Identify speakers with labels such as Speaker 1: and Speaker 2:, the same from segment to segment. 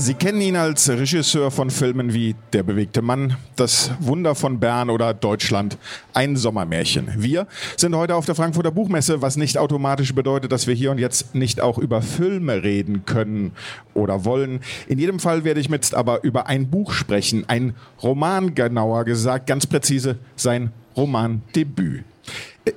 Speaker 1: Sie kennen ihn als Regisseur von Filmen wie Der bewegte Mann, Das Wunder von Bern oder Deutschland, ein Sommermärchen. Wir sind heute auf der Frankfurter Buchmesse, was nicht automatisch bedeutet, dass wir hier und jetzt nicht auch über Filme reden können oder wollen. In jedem Fall werde ich jetzt aber über ein Buch sprechen, ein Roman genauer gesagt, ganz präzise sein Romandebüt.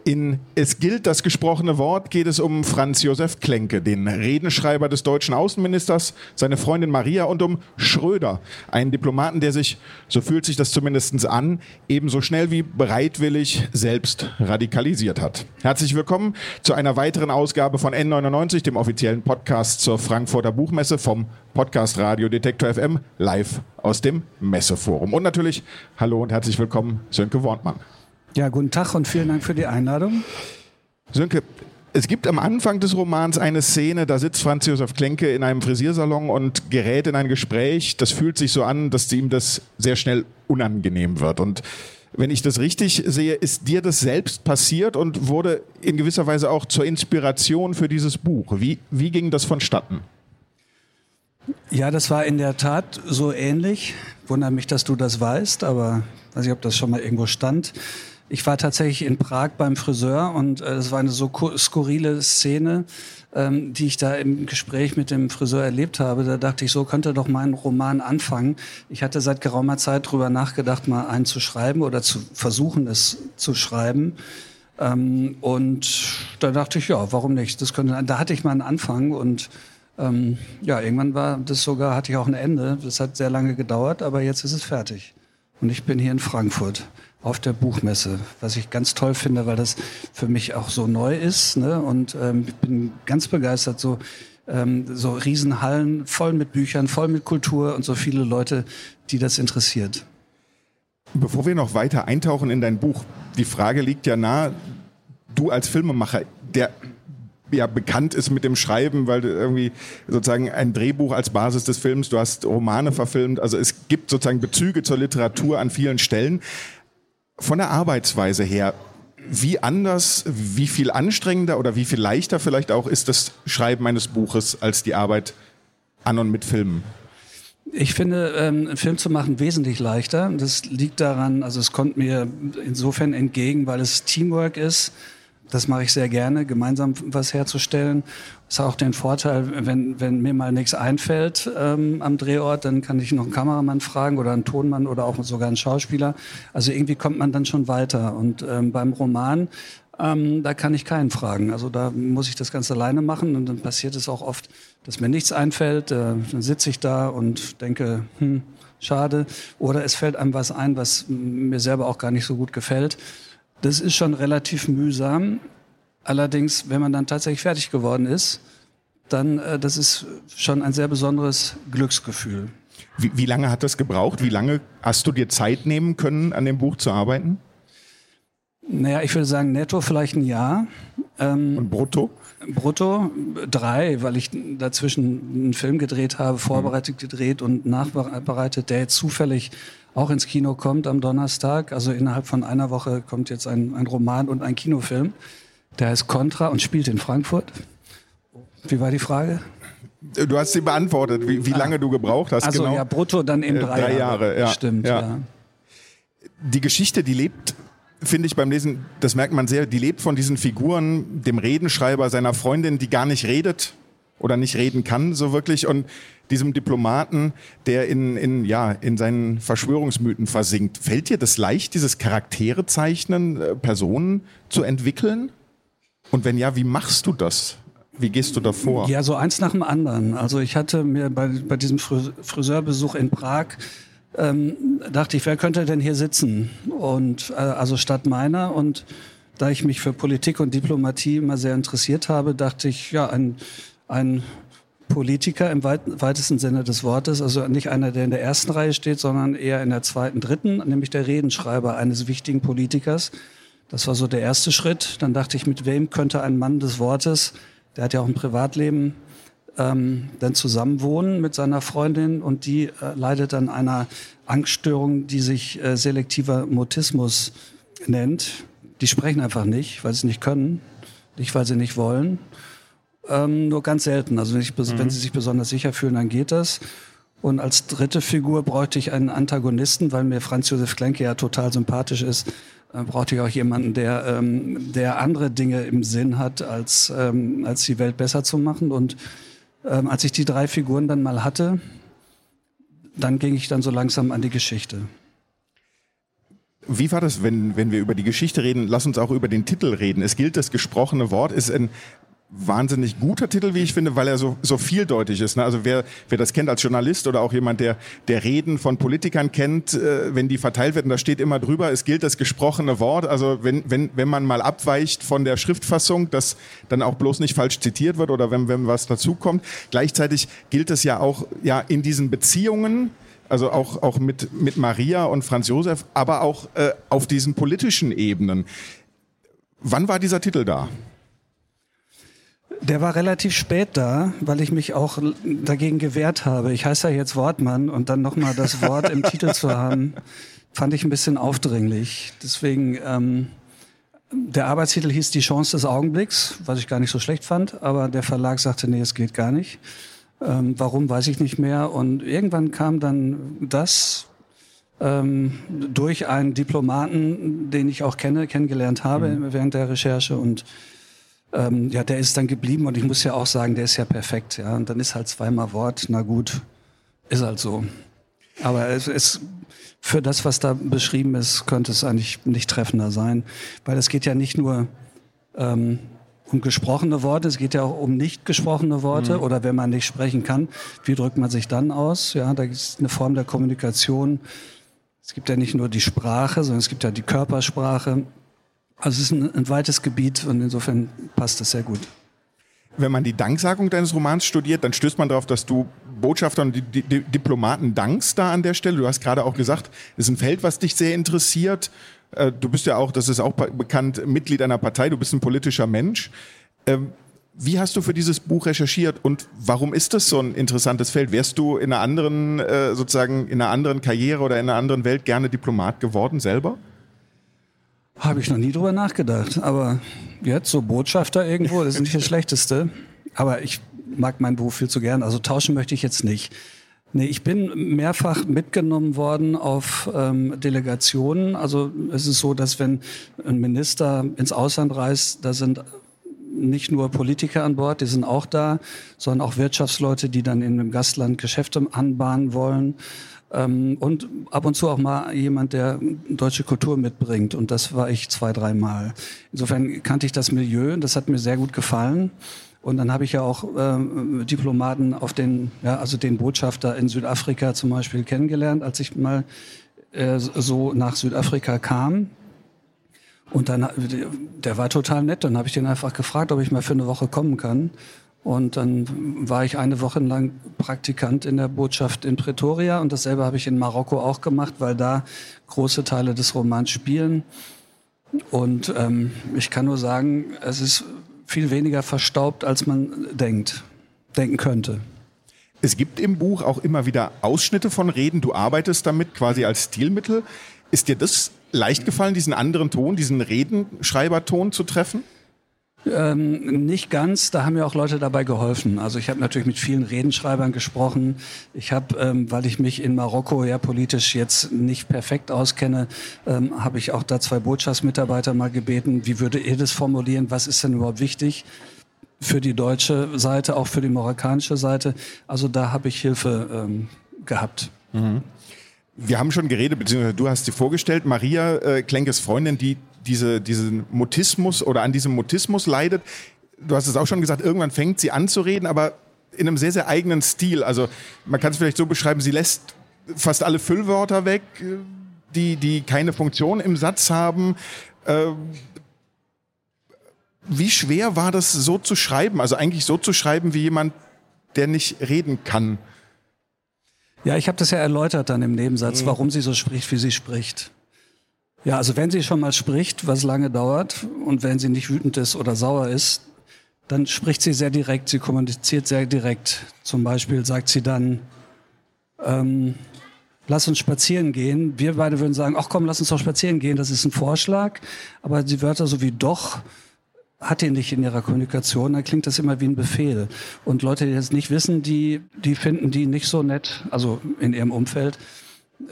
Speaker 1: In Es gilt das gesprochene Wort geht es um Franz Josef Klenke, den Redenschreiber des deutschen Außenministers, seine Freundin Maria und um Schröder, einen Diplomaten, der sich, so fühlt sich das zumindest an, ebenso schnell wie bereitwillig selbst radikalisiert hat. Herzlich willkommen zu einer weiteren Ausgabe von N99, dem offiziellen Podcast zur Frankfurter Buchmesse vom Podcast Radio Detektor FM, live aus dem Messeforum. Und natürlich hallo und herzlich willkommen, Sönke Wortmann.
Speaker 2: Ja, guten Tag und vielen Dank für die Einladung.
Speaker 1: Sönke, es gibt am Anfang des Romans eine Szene, da sitzt Franz Josef Klenke in einem Frisiersalon und gerät in ein Gespräch. Das fühlt sich so an, dass ihm das sehr schnell unangenehm wird. Und wenn ich das richtig sehe, ist dir das selbst passiert und wurde in gewisser Weise auch zur Inspiration für dieses Buch. Wie, wie ging das vonstatten?
Speaker 2: Ja, das war in der Tat so ähnlich. Wundert mich, dass du das weißt, aber weiß ich, ob das schon mal irgendwo stand. Ich war tatsächlich in Prag beim Friseur und äh, das war eine so skurrile Szene, ähm, die ich da im Gespräch mit dem Friseur erlebt habe. Da dachte ich, so könnte doch mein Roman anfangen. Ich hatte seit geraumer Zeit drüber nachgedacht, mal einen zu schreiben oder zu versuchen, es zu schreiben. Ähm, und da dachte ich, ja, warum nicht? Das könnte, da hatte ich mal einen Anfang und ähm, ja, irgendwann war das sogar, hatte ich auch ein Ende. Das hat sehr lange gedauert, aber jetzt ist es fertig. Und ich bin hier in Frankfurt auf der Buchmesse, was ich ganz toll finde, weil das für mich auch so neu ist. Ne? Und ähm, ich bin ganz begeistert, so, ähm, so Riesenhallen voll mit Büchern, voll mit Kultur und so viele Leute, die das interessiert.
Speaker 1: Bevor wir noch weiter eintauchen in dein Buch, die Frage liegt ja nahe, du als Filmemacher, der ja bekannt ist mit dem Schreiben, weil du irgendwie sozusagen ein Drehbuch als Basis des Films, du hast Romane verfilmt, also es gibt sozusagen Bezüge zur Literatur an vielen Stellen von der Arbeitsweise her, wie anders, wie viel anstrengender oder wie viel leichter vielleicht auch ist das Schreiben eines Buches als die Arbeit an und mit Filmen?
Speaker 2: Ich finde, ähm, einen Film zu machen wesentlich leichter. Das liegt daran, also es kommt mir insofern entgegen, weil es Teamwork ist. Das mache ich sehr gerne, gemeinsam was herzustellen. Das hat auch den Vorteil, wenn, wenn mir mal nichts einfällt ähm, am Drehort, dann kann ich noch einen Kameramann fragen oder einen Tonmann oder auch sogar einen Schauspieler. Also irgendwie kommt man dann schon weiter. Und ähm, beim Roman, ähm, da kann ich keinen fragen. Also da muss ich das Ganze alleine machen und dann passiert es auch oft, dass mir nichts einfällt. Äh, dann sitze ich da und denke, hm, schade. Oder es fällt einem was ein, was mir selber auch gar nicht so gut gefällt. Das ist schon relativ mühsam. Allerdings, wenn man dann tatsächlich fertig geworden ist, dann äh, das ist schon ein sehr besonderes Glücksgefühl.
Speaker 1: Wie, wie, lange hat das gebraucht? Wie lange hast du dir Zeit nehmen können, an dem Buch zu arbeiten?
Speaker 2: Naja, ich würde sagen, netto vielleicht ein Jahr.
Speaker 1: Ähm, Und brutto?
Speaker 2: Brutto drei, weil ich dazwischen einen Film gedreht habe, vorbereitet gedreht und nachbereitet, der jetzt zufällig auch ins Kino kommt am Donnerstag. Also innerhalb von einer Woche kommt jetzt ein, ein Roman und ein Kinofilm. Der heißt Contra und spielt in Frankfurt. Wie war die Frage?
Speaker 1: Du hast sie beantwortet, wie, wie ah. lange du gebraucht hast.
Speaker 2: Also
Speaker 1: genau.
Speaker 2: ja, brutto dann eben drei,
Speaker 1: äh, drei Jahre. Jahre ja.
Speaker 2: Stimmt, ja. ja.
Speaker 1: Die Geschichte, die lebt, finde ich beim Lesen, das merkt man sehr, die lebt von diesen Figuren, dem Redenschreiber, seiner Freundin, die gar nicht redet oder nicht reden kann, so wirklich, und diesem Diplomaten, der in, in, ja, in seinen Verschwörungsmythen versinkt. Fällt dir das leicht, dieses Charaktere zeichnen, äh, Personen zu entwickeln? Und wenn ja, wie machst du das? Wie gehst du da vor?
Speaker 2: Ja, so eins nach dem anderen. Also ich hatte mir bei, bei diesem Friseurbesuch in Prag ähm, dachte ich, wer könnte denn hier sitzen? Und äh, also statt meiner und da ich mich für Politik und Diplomatie immer sehr interessiert habe, dachte ich, ja, ein, ein Politiker im weit, weitesten Sinne des Wortes, also nicht einer, der in der ersten Reihe steht, sondern eher in der zweiten, dritten, nämlich der Redenschreiber eines wichtigen Politikers, das war so der erste Schritt. Dann dachte ich, mit wem könnte ein Mann des Wortes, der hat ja auch ein Privatleben, ähm, dann zusammenwohnen mit seiner Freundin und die äh, leidet an einer Angststörung, die sich äh, selektiver Mutismus nennt. Die sprechen einfach nicht, weil sie nicht können, nicht weil sie nicht wollen. Ähm, nur ganz selten. Also nicht, mhm. wenn sie sich besonders sicher fühlen, dann geht das. Und als dritte Figur bräuchte ich einen Antagonisten, weil mir Franz Josef Klenke ja total sympathisch ist. Äh, brauchte ich auch jemanden, der, ähm, der andere Dinge im Sinn hat, als, ähm, als die Welt besser zu machen. Und ähm, als ich die drei Figuren dann mal hatte, dann ging ich dann so langsam an die Geschichte.
Speaker 1: Wie war das, wenn, wenn wir über die Geschichte reden? Lass uns auch über den Titel reden. Es gilt das gesprochene Wort, ist ein wahnsinnig guter Titel, wie ich finde, weil er so, so vieldeutig ist. Ne? Also wer, wer das kennt als Journalist oder auch jemand, der, der Reden von Politikern kennt, äh, wenn die verteilt werden, da steht immer drüber, es gilt das gesprochene Wort. Also wenn, wenn, wenn man mal abweicht von der Schriftfassung, dass dann auch bloß nicht falsch zitiert wird oder wenn, wenn was dazukommt. Gleichzeitig gilt es ja auch ja, in diesen Beziehungen, also auch, auch mit, mit Maria und Franz Josef, aber auch äh, auf diesen politischen Ebenen. Wann war dieser Titel da?
Speaker 2: Der war relativ spät da, weil ich mich auch dagegen gewehrt habe. Ich heiße ja jetzt Wortmann und dann nochmal das Wort im Titel zu haben, fand ich ein bisschen aufdringlich. Deswegen, ähm, der Arbeitstitel hieß Die Chance des Augenblicks, was ich gar nicht so schlecht fand, aber der Verlag sagte, nee, es geht gar nicht. Ähm, warum, weiß ich nicht mehr. Und irgendwann kam dann das ähm, durch einen Diplomaten, den ich auch kenne, kennengelernt habe mhm. während der Recherche und ähm, ja, der ist dann geblieben und ich muss ja auch sagen, der ist ja perfekt. Ja, und dann ist halt zweimal Wort, na gut, ist halt so. Aber es ist für das, was da beschrieben ist, könnte es eigentlich nicht treffender sein, weil es geht ja nicht nur ähm, um gesprochene Worte, es geht ja auch um nicht gesprochene Worte mhm. oder wenn man nicht sprechen kann, wie drückt man sich dann aus? Ja, da ist eine Form der Kommunikation. Es gibt ja nicht nur die Sprache, sondern es gibt ja die Körpersprache. Also es ist ein, ein weites Gebiet und insofern passt das sehr gut.
Speaker 1: Wenn man die Danksagung deines Romans studiert, dann stößt man darauf, dass du Botschaftern und die, die, Diplomaten dankst da an der Stelle. Du hast gerade auch gesagt, es ist ein Feld, was dich sehr interessiert. Äh, du bist ja auch, das ist auch bekannt, Mitglied einer Partei, du bist ein politischer Mensch. Ähm, wie hast du für dieses Buch recherchiert und warum ist das so ein interessantes Feld? Wärst du in einer anderen, äh, sozusagen in einer anderen Karriere oder in einer anderen Welt gerne Diplomat geworden selber?
Speaker 2: Habe ich noch nie drüber nachgedacht. Aber jetzt so Botschafter irgendwo, das ist nicht das Schlechteste. Aber ich mag meinen Beruf viel zu gern. Also tauschen möchte ich jetzt nicht. Nee, ich bin mehrfach mitgenommen worden auf ähm, Delegationen. Also es ist so, dass wenn ein Minister ins Ausland reist, da sind nicht nur Politiker an Bord, die sind auch da, sondern auch Wirtschaftsleute, die dann in einem Gastland Geschäfte anbahnen wollen. Ähm, und ab und zu auch mal jemand, der deutsche Kultur mitbringt. Und das war ich zwei, dreimal. Insofern kannte ich das Milieu, das hat mir sehr gut gefallen. Und dann habe ich ja auch äh, Diplomaten auf den, ja, also den Botschafter in Südafrika zum Beispiel kennengelernt, als ich mal äh, so nach Südafrika kam. Und dann, der war total nett. Dann habe ich den einfach gefragt, ob ich mal für eine Woche kommen kann. Und dann war ich eine Woche lang Praktikant in der Botschaft in Pretoria und dasselbe habe ich in Marokko auch gemacht, weil da große Teile des Romans spielen. Und ähm, ich kann nur sagen, es ist viel weniger verstaubt, als man denkt, denken könnte.
Speaker 1: Es gibt im Buch auch immer wieder Ausschnitte von Reden. Du arbeitest damit quasi als Stilmittel. Ist dir das leicht gefallen, diesen anderen Ton, diesen Redenschreiberton zu treffen?
Speaker 2: Ähm, nicht ganz, da haben mir auch Leute dabei geholfen. Also ich habe natürlich mit vielen Redenschreibern gesprochen. Ich habe, ähm, weil ich mich in Marokko ja politisch jetzt nicht perfekt auskenne, ähm, habe ich auch da zwei Botschaftsmitarbeiter mal gebeten, wie würde ihr das formulieren, was ist denn überhaupt wichtig? Für die deutsche Seite, auch für die marokkanische Seite. Also da habe ich Hilfe ähm, gehabt. Mhm.
Speaker 1: Wir haben schon geredet, beziehungsweise du hast sie vorgestellt, Maria äh, Klenkes Freundin, die diese, diesen Mutismus oder an diesem Mutismus leidet. Du hast es auch schon gesagt, irgendwann fängt sie an zu reden, aber in einem sehr, sehr eigenen Stil. Also man kann es vielleicht so beschreiben, sie lässt fast alle Füllwörter weg, die, die keine Funktion im Satz haben. Äh, wie schwer war das so zu schreiben? Also eigentlich so zu schreiben wie jemand, der nicht reden kann.
Speaker 2: Ja, ich habe das ja erläutert dann im Nebensatz, mhm. warum sie so spricht, wie sie spricht. Ja, also wenn sie schon mal spricht, was lange dauert, und wenn sie nicht wütend ist oder sauer ist, dann spricht sie sehr direkt, sie kommuniziert sehr direkt. Zum Beispiel sagt sie dann, ähm, lass uns spazieren gehen. Wir beide würden sagen, ach komm, lass uns doch spazieren gehen, das ist ein Vorschlag. Aber die Wörter so wie doch hat die nicht in ihrer Kommunikation, dann klingt das immer wie ein Befehl. Und Leute, die das nicht wissen, die, die finden die nicht so nett, also in ihrem Umfeld.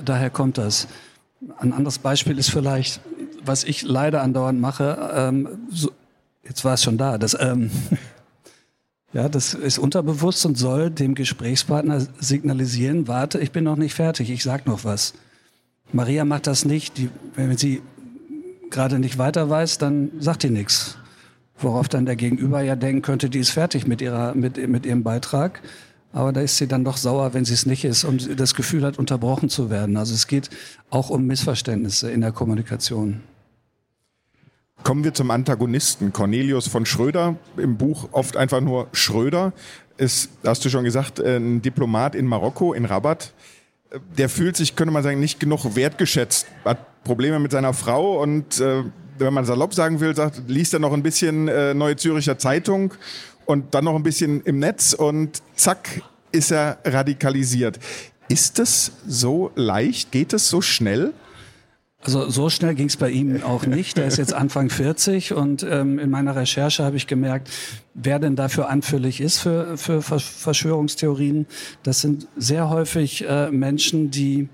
Speaker 2: Daher kommt das. Ein anderes Beispiel ist vielleicht, was ich leider andauernd mache, ähm, so, jetzt war es schon da, das, ähm, ja, das ist unterbewusst und soll dem Gesprächspartner signalisieren, warte, ich bin noch nicht fertig, ich sag noch was. Maria macht das nicht, die, wenn sie gerade nicht weiter weiß, dann sagt die nichts. Worauf dann der Gegenüber ja denken könnte, die ist fertig mit, ihrer, mit, mit ihrem Beitrag. Aber da ist sie dann doch sauer, wenn sie es nicht ist und das Gefühl hat, unterbrochen zu werden. Also es geht auch um Missverständnisse in der Kommunikation.
Speaker 1: Kommen wir zum Antagonisten. Cornelius von Schröder, im Buch oft einfach nur Schröder, ist, hast du schon gesagt, ein Diplomat in Marokko, in Rabat. Der fühlt sich, könnte man sagen, nicht genug wertgeschätzt, hat Probleme mit seiner Frau und äh, wenn man salopp sagen will, sagt, liest er noch ein bisschen äh, Neue Züricher Zeitung und dann noch ein bisschen im Netz und zack ist er radikalisiert. Ist das so leicht? Geht es so schnell?
Speaker 2: Also so schnell ging es bei ihm auch nicht. Er ist jetzt Anfang 40 und ähm, in meiner Recherche habe ich gemerkt, wer denn dafür anfällig ist für, für Verschwörungstheorien. Das sind sehr häufig äh, Menschen, die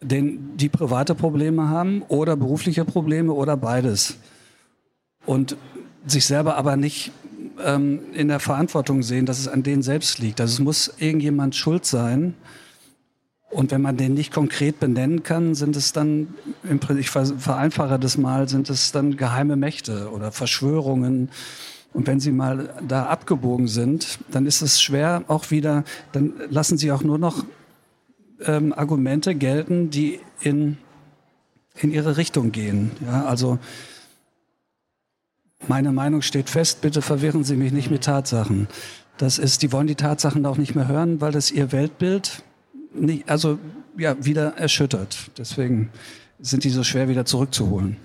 Speaker 2: den, die private Probleme haben oder berufliche Probleme oder beides. Und sich selber aber nicht ähm, in der Verantwortung sehen, dass es an denen selbst liegt. Also es muss irgendjemand schuld sein. Und wenn man den nicht konkret benennen kann, sind es dann, ich vereinfache das mal, sind es dann geheime Mächte oder Verschwörungen. Und wenn sie mal da abgebogen sind, dann ist es schwer auch wieder, dann lassen sie auch nur noch ähm, Argumente gelten, die in, in ihre Richtung gehen. Ja, also meine Meinung steht fest, bitte verwirren Sie mich nicht mit Tatsachen. Das ist, die wollen die Tatsachen auch nicht mehr hören, weil das ihr Weltbild nicht, also ja, wieder erschüttert. Deswegen sind die so schwer wieder zurückzuholen.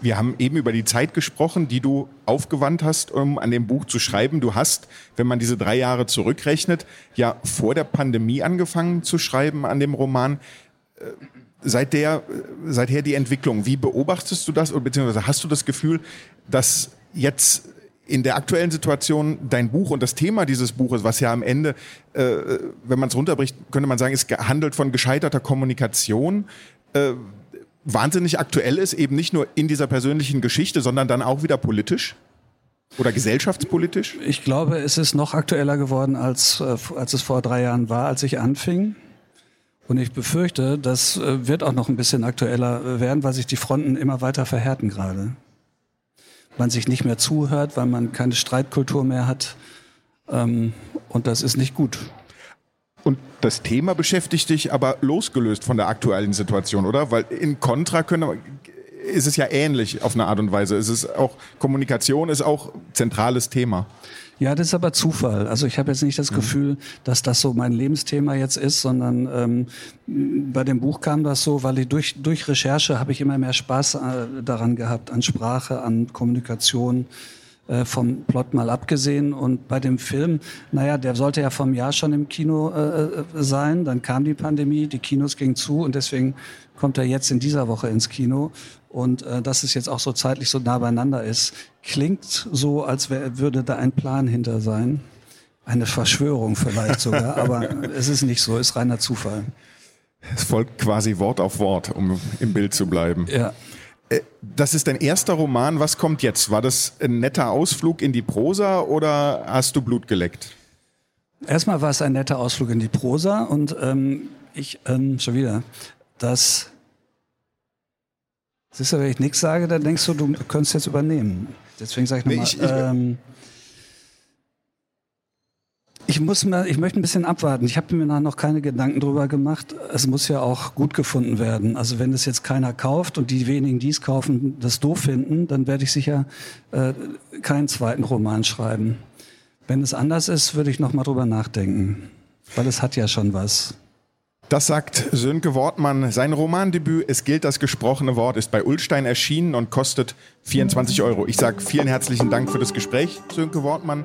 Speaker 1: Wir haben eben über die Zeit gesprochen, die du aufgewandt hast, um an dem Buch zu schreiben. Du hast, wenn man diese drei Jahre zurückrechnet, ja vor der Pandemie angefangen zu schreiben an dem Roman. Seit der, seither die Entwicklung, wie beobachtest du das oder beziehungsweise hast du das Gefühl, dass jetzt in der aktuellen Situation dein Buch und das Thema dieses Buches, was ja am Ende, äh, wenn man es runterbricht, könnte man sagen, es handelt von gescheiterter Kommunikation, äh, wahnsinnig aktuell ist, eben nicht nur in dieser persönlichen Geschichte, sondern dann auch wieder politisch? Oder gesellschaftspolitisch?
Speaker 2: Ich glaube, es ist noch aktueller geworden, als, äh, als es vor drei Jahren war, als ich anfing. Und ich befürchte, das äh, wird auch noch ein bisschen aktueller werden, weil sich die Fronten immer weiter verhärten gerade. Man sich nicht mehr zuhört, weil man keine Streitkultur mehr hat. Ähm, und das ist nicht gut.
Speaker 1: Und das Thema beschäftigt dich aber losgelöst von der aktuellen Situation, oder? Weil in Contra können, ist es ja ähnlich auf eine Art und Weise. Es ist auch Kommunikation ist auch zentrales Thema.
Speaker 2: Ja, das ist aber Zufall. Also ich habe jetzt nicht das mhm. Gefühl, dass das so mein Lebensthema jetzt ist, sondern ähm, bei dem Buch kam das so, weil ich durch, durch Recherche habe ich immer mehr Spaß äh, daran gehabt, an Sprache, an Kommunikation äh, vom Plot mal abgesehen. Und bei dem Film, naja, der sollte ja vom Jahr schon im Kino äh, äh, sein. Dann kam die Pandemie, die Kinos gingen zu und deswegen kommt er jetzt in dieser Woche ins Kino. Und äh, dass es jetzt auch so zeitlich so nah beieinander ist, klingt so, als wär, würde da ein Plan hinter sein. Eine Verschwörung vielleicht sogar, aber es ist nicht so, ist reiner Zufall.
Speaker 1: Es folgt quasi Wort auf Wort, um im Bild zu bleiben.
Speaker 2: Ja.
Speaker 1: Äh, das ist dein erster Roman. Was kommt jetzt? War das ein netter Ausflug in die Prosa oder hast du Blut geleckt?
Speaker 2: Erstmal war es ein netter Ausflug in die Prosa und ähm, ich, ähm, schon wieder, das, siehst du, wenn ich nichts sage, dann denkst du, du könntest jetzt übernehmen. Deswegen sage ich nochmal, nee, ähm, ich muss mal, ich möchte ein bisschen abwarten. Ich habe mir noch keine Gedanken drüber gemacht. Es muss ja auch gut gefunden werden. Also wenn es jetzt keiner kauft und die wenigen, die es kaufen, das doof finden, dann werde ich sicher äh, keinen zweiten Roman schreiben. Wenn es anders ist, würde ich noch mal drüber nachdenken, weil es hat ja schon was.
Speaker 1: Das sagt Sönke Wortmann. Sein Romandebüt Es gilt das gesprochene Wort ist bei Ulstein erschienen und kostet 24 Euro. Ich sage vielen herzlichen Dank für das Gespräch, Sönke Wortmann.